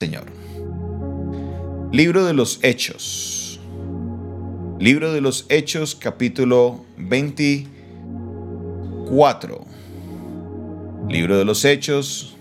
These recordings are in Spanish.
Señor. Libro de los Hechos. Libro de los Hechos, capítulo 24. Libro de los Hechos,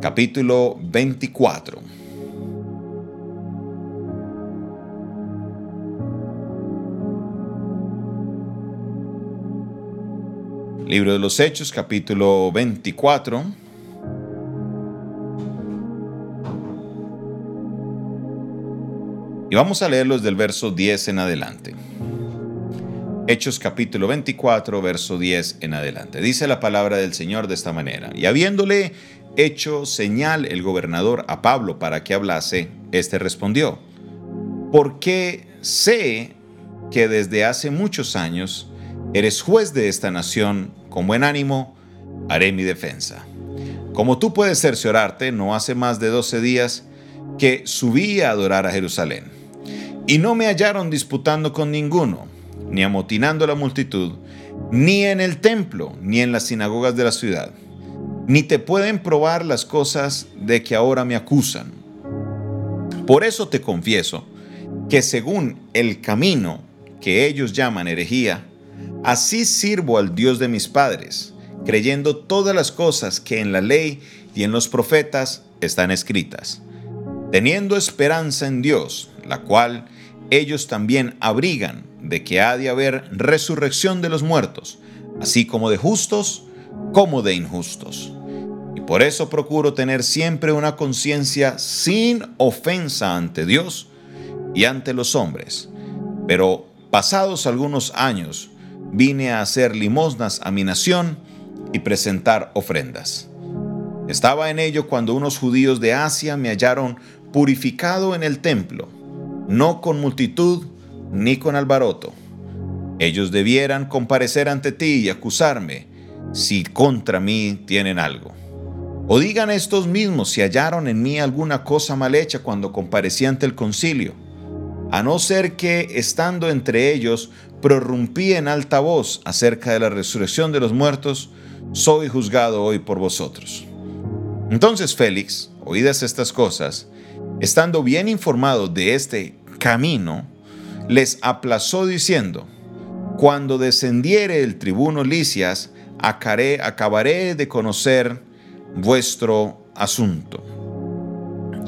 capítulo 24. Libro de los Hechos, capítulo 24 Y vamos a leerlos del verso 10 en adelante. Hechos capítulo 24, verso 10 en adelante. Dice la palabra del Señor de esta manera. Y habiéndole hecho señal el gobernador a Pablo para que hablase, éste respondió, porque sé que desde hace muchos años eres juez de esta nación, con buen ánimo haré mi defensa. Como tú puedes cerciorarte, no hace más de 12 días que subí a adorar a Jerusalén y no me hallaron disputando con ninguno, ni amotinando la multitud, ni en el templo, ni en las sinagogas de la ciudad. Ni te pueden probar las cosas de que ahora me acusan. Por eso te confieso que según el camino que ellos llaman herejía, así sirvo al Dios de mis padres, creyendo todas las cosas que en la ley y en los profetas están escritas, teniendo esperanza en Dios, la cual ellos también abrigan de que ha de haber resurrección de los muertos, así como de justos como de injustos. Y por eso procuro tener siempre una conciencia sin ofensa ante Dios y ante los hombres. Pero pasados algunos años vine a hacer limosnas a mi nación y presentar ofrendas. Estaba en ello cuando unos judíos de Asia me hallaron purificado en el templo no con multitud ni con alboroto. Ellos debieran comparecer ante ti y acusarme si contra mí tienen algo. O digan estos mismos si hallaron en mí alguna cosa mal hecha cuando comparecí ante el concilio, a no ser que, estando entre ellos, prorrumpí en alta voz acerca de la resurrección de los muertos, soy juzgado hoy por vosotros. Entonces Félix, oídas estas cosas, estando bien informado de este camino, les aplazó diciendo, cuando descendiere el tribuno Licias, acabaré de conocer vuestro asunto.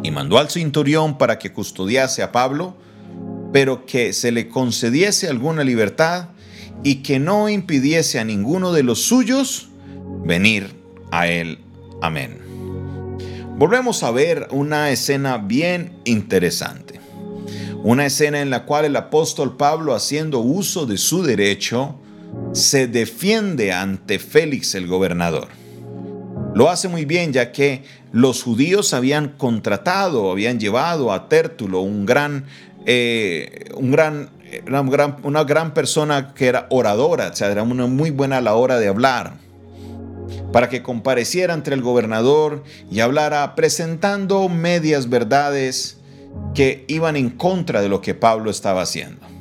Y mandó al centurión para que custodiase a Pablo, pero que se le concediese alguna libertad y que no impidiese a ninguno de los suyos venir a él. Amén. Volvemos a ver una escena bien interesante. Una escena en la cual el apóstol Pablo, haciendo uso de su derecho, se defiende ante Félix el gobernador. Lo hace muy bien ya que los judíos habían contratado, habían llevado a Tértulo, un gran, eh, un gran, una, gran, una gran persona que era oradora, o sea, era una muy buena a la hora de hablar para que compareciera entre el gobernador y hablara presentando medias verdades que iban en contra de lo que Pablo estaba haciendo.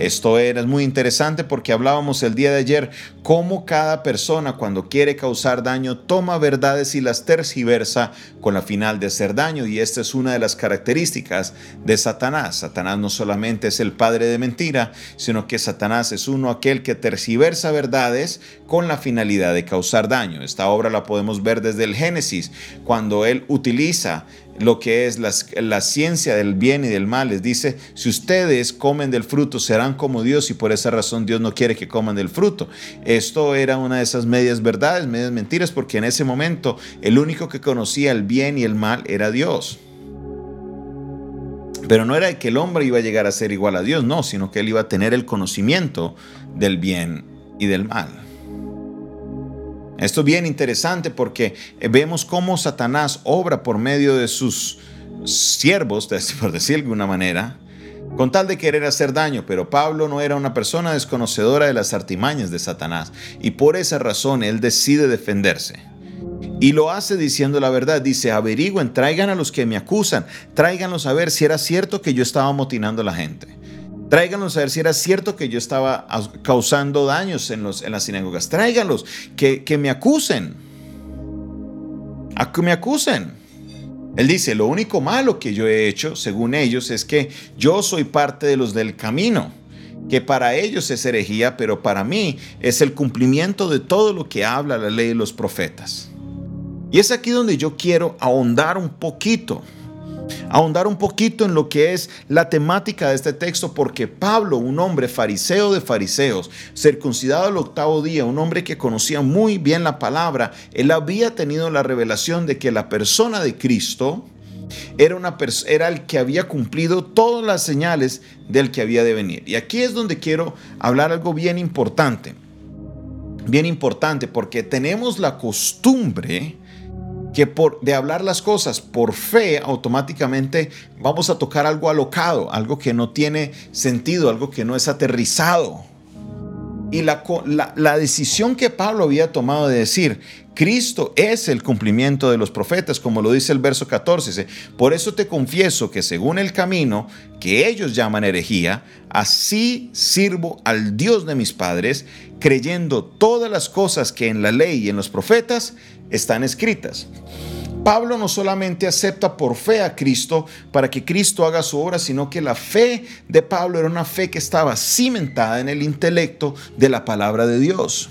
Esto era muy interesante porque hablábamos el día de ayer cómo cada persona cuando quiere causar daño toma verdades y las tergiversa con la final de hacer daño y esta es una de las características de Satanás. Satanás no solamente es el padre de mentira, sino que Satanás es uno aquel que tergiversa verdades con la finalidad de causar daño. Esta obra la podemos ver desde el Génesis, cuando él utiliza lo que es la, ciencia del bien y del mal. Les dice, si ustedes comen del fruto, serán como Dios y por esa razón Dios no quiere que coman del fruto. Esto era una de esas medias verdades, medias mentiras, porque en ese momento el único que conocía el bien y el mal era Dios. Pero no era que el hombre iba a llegar a ser igual a Dios, no, sino que él iba a tener el conocimiento del bien y del mal. Esto es bien interesante porque vemos cómo Satanás obra por medio de sus siervos, por decir de alguna manera, con tal de querer hacer daño, pero Pablo no era una persona desconocedora de las artimañas de Satanás y por esa razón él decide defenderse. Y lo hace diciendo la verdad, dice, averigüen, traigan a los que me acusan, tráiganlos a ver si era cierto que yo estaba motinando a la gente. Tráiganlos a ver si era cierto que yo estaba causando daños en, los, en las sinagogas. Tráiganlos, que, que me acusen. A que me acusen. Él dice, lo único malo que yo he hecho, según ellos, es que yo soy parte de los del camino, que para ellos es herejía, pero para mí es el cumplimiento de todo lo que habla la ley de los profetas. Y es aquí donde yo quiero ahondar un poquito ahondar un poquito en lo que es la temática de este texto, porque Pablo, un hombre fariseo de fariseos, circuncidado al octavo día, un hombre que conocía muy bien la palabra, él había tenido la revelación de que la persona de Cristo era, una era el que había cumplido todas las señales del que había de venir. Y aquí es donde quiero hablar algo bien importante. Bien importante, porque tenemos la costumbre que por de hablar las cosas por fe automáticamente vamos a tocar algo alocado, algo que no tiene sentido, algo que no es aterrizado. Y la, la, decisión que Pablo había tomado de decir, Cristo es el cumplimiento de los profetas, como lo dice el verso 14. Por eso te confieso que según el camino que ellos llaman herejía, así sirvo al Dios de mis padres, creyendo todas las cosas que en la ley y en los profetas están escritas. Pablo no solamente acepta por fe a Cristo para que Cristo haga su obra, sino que la fe de Pablo era una fe que estaba cimentada en el intelecto de la palabra de Dios.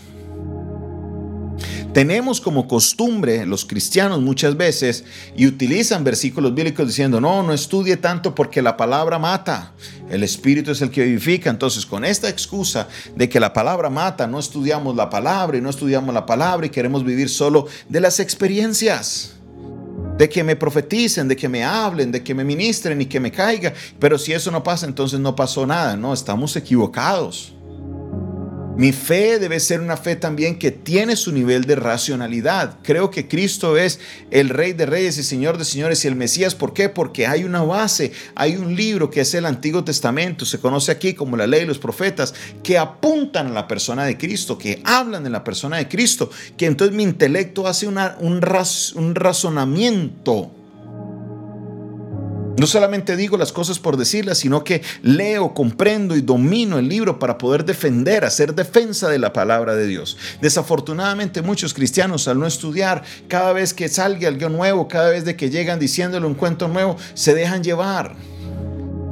Tenemos como costumbre los cristianos muchas veces y utilizan versículos bíblicos diciendo, no, no estudie tanto porque la palabra mata, el Espíritu es el que vivifica. Entonces, con esta excusa de que la palabra mata, no estudiamos la palabra y no estudiamos la palabra y queremos vivir solo de las experiencias de que me profeticen, de que me hablen, de que me ministren y que me caiga. Pero si eso no pasa, entonces no pasó nada. No, estamos equivocados. Mi fe debe ser una fe también que tiene su nivel de racionalidad. Creo que Cristo es el Rey de Reyes y Señor de Señores y el Mesías. ¿Por qué? Porque hay una base, hay un libro que es el Antiguo Testamento, se conoce aquí como la ley de los profetas, que apuntan a la persona de Cristo, que hablan de la persona de Cristo, que entonces mi intelecto hace un, un razonamiento no solamente digo las cosas por decirlas, sino que leo, comprendo y domino el libro para poder defender, hacer defensa de la palabra de Dios. Desafortunadamente muchos cristianos al no estudiar, cada vez que salga algo nuevo, cada vez de que llegan diciéndole un cuento nuevo, se dejan llevar.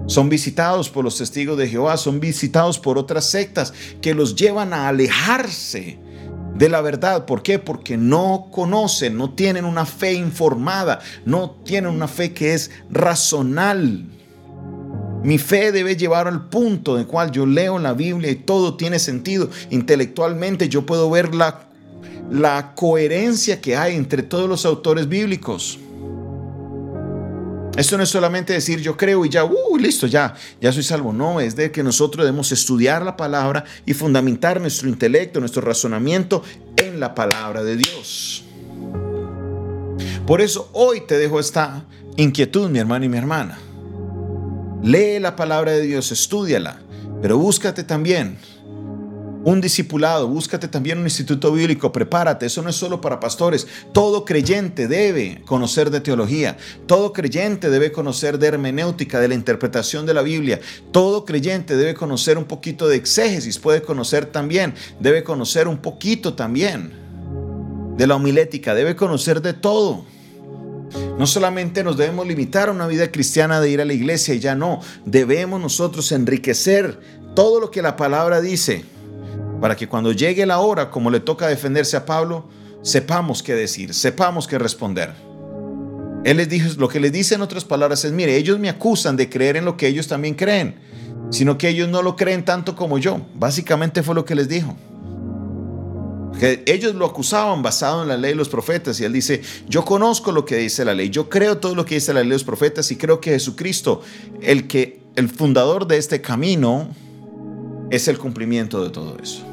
Son visitados por los testigos de Jehová, son visitados por otras sectas que los llevan a alejarse de la verdad. ¿Por qué? Porque no conocen, no tienen una fe informada, no tienen una fe que es razonal. Mi fe debe llevar al punto en cual yo leo la Biblia y todo tiene sentido. Intelectualmente yo puedo ver la, la coherencia que hay entre todos los autores bíblicos. Esto no es solamente decir yo creo y ya, uh, listo, ya, ya soy salvo. No, es de que nosotros debemos estudiar la palabra y fundamentar nuestro intelecto, nuestro razonamiento en la palabra de Dios. Por eso hoy te dejo esta inquietud, mi hermano y mi hermana. Lee la palabra de Dios, estudiala, pero búscate también un discipulado, búscate también un instituto bíblico, prepárate, eso no es solo para pastores, todo creyente debe conocer de teología, todo creyente debe conocer de hermenéutica, de la interpretación de la Biblia, todo creyente debe conocer un poquito de exégesis, puede conocer también, debe conocer un poquito también de la homilética, debe conocer de todo. No solamente nos debemos limitar a una vida cristiana de ir a la iglesia y ya no, debemos nosotros enriquecer todo lo que la palabra dice para que cuando llegue la hora, como le toca defenderse a Pablo, sepamos qué decir, sepamos qué responder. Él les dijo, lo que les dice en otras palabras es, mire, ellos me acusan de creer en lo que ellos también creen, sino que ellos no lo creen tanto como yo. Básicamente fue lo que les dijo. Ellos lo acusaban basado en la ley de los profetas y él dice, yo conozco lo que dice la ley, yo creo todo lo que dice la ley de los profetas y creo que Jesucristo, el que el fundador de este camino, es el cumplimiento de todo eso.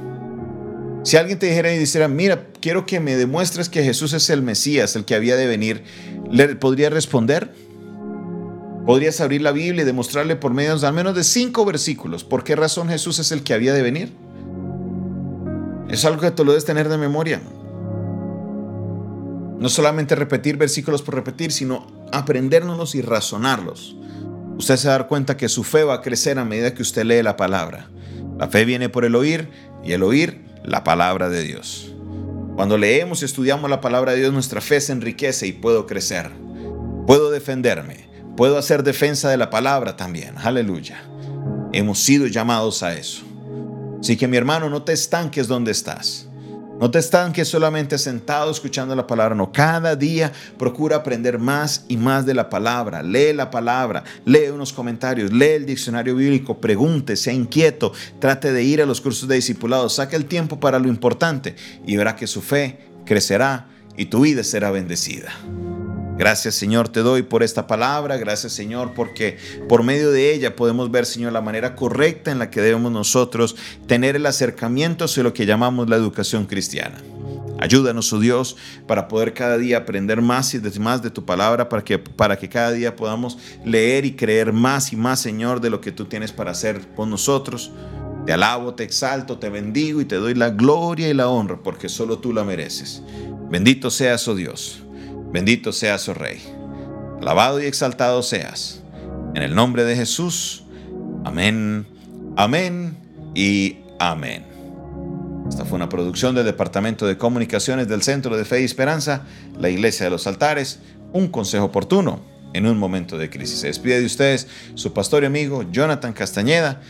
Si alguien te dijera y dijera, mira, quiero que me demuestres que Jesús es el Mesías, el que había de venir, ¿le podría responder? ¿Podrías abrir la Biblia y demostrarle por medio de al menos de cinco versículos por qué razón Jesús es el que había de venir? Es algo que tú lo debes tener de memoria. No solamente repetir versículos por repetir, sino aprendérnoslos y razonarlos. Usted se va a dar cuenta que su fe va a crecer a medida que usted lee la palabra. La fe viene por el oír y el oír la palabra de Dios. Cuando leemos y estudiamos la palabra de Dios, nuestra fe se enriquece y puedo crecer. Puedo defenderme, puedo hacer defensa de la palabra también. Aleluya. Hemos sido llamados a eso. Así que mi hermano, no te estanques donde estás. No te estanques solamente sentado escuchando la palabra, no. Cada día procura aprender más y más de la palabra. Lee la palabra, lee unos comentarios, lee el diccionario bíblico, pregunte, sea inquieto, trate de ir a los cursos de discipulado, saque el tiempo para lo importante y verá que su fe crecerá y tu vida será bendecida. Gracias Señor te doy por esta palabra, gracias Señor porque por medio de ella podemos ver Señor la manera correcta en la que debemos nosotros tener el acercamiento hacia lo que llamamos la educación cristiana. Ayúdanos, oh Dios, para poder cada día aprender más y más de tu palabra, para que, para que cada día podamos leer y creer más y más, Señor, de lo que tú tienes para hacer por nosotros. Te alabo, te exalto, te bendigo y te doy la gloria y la honra, porque solo tú la mereces. Bendito seas, oh Dios. Bendito seas, oh Rey. Alabado y exaltado seas. En el nombre de Jesús. Amén, amén y amén. Esta fue una producción del Departamento de Comunicaciones del Centro de Fe y Esperanza, la Iglesia de los Altares, un consejo oportuno en un momento de crisis. Se despide de ustedes su pastor y amigo Jonathan Castañeda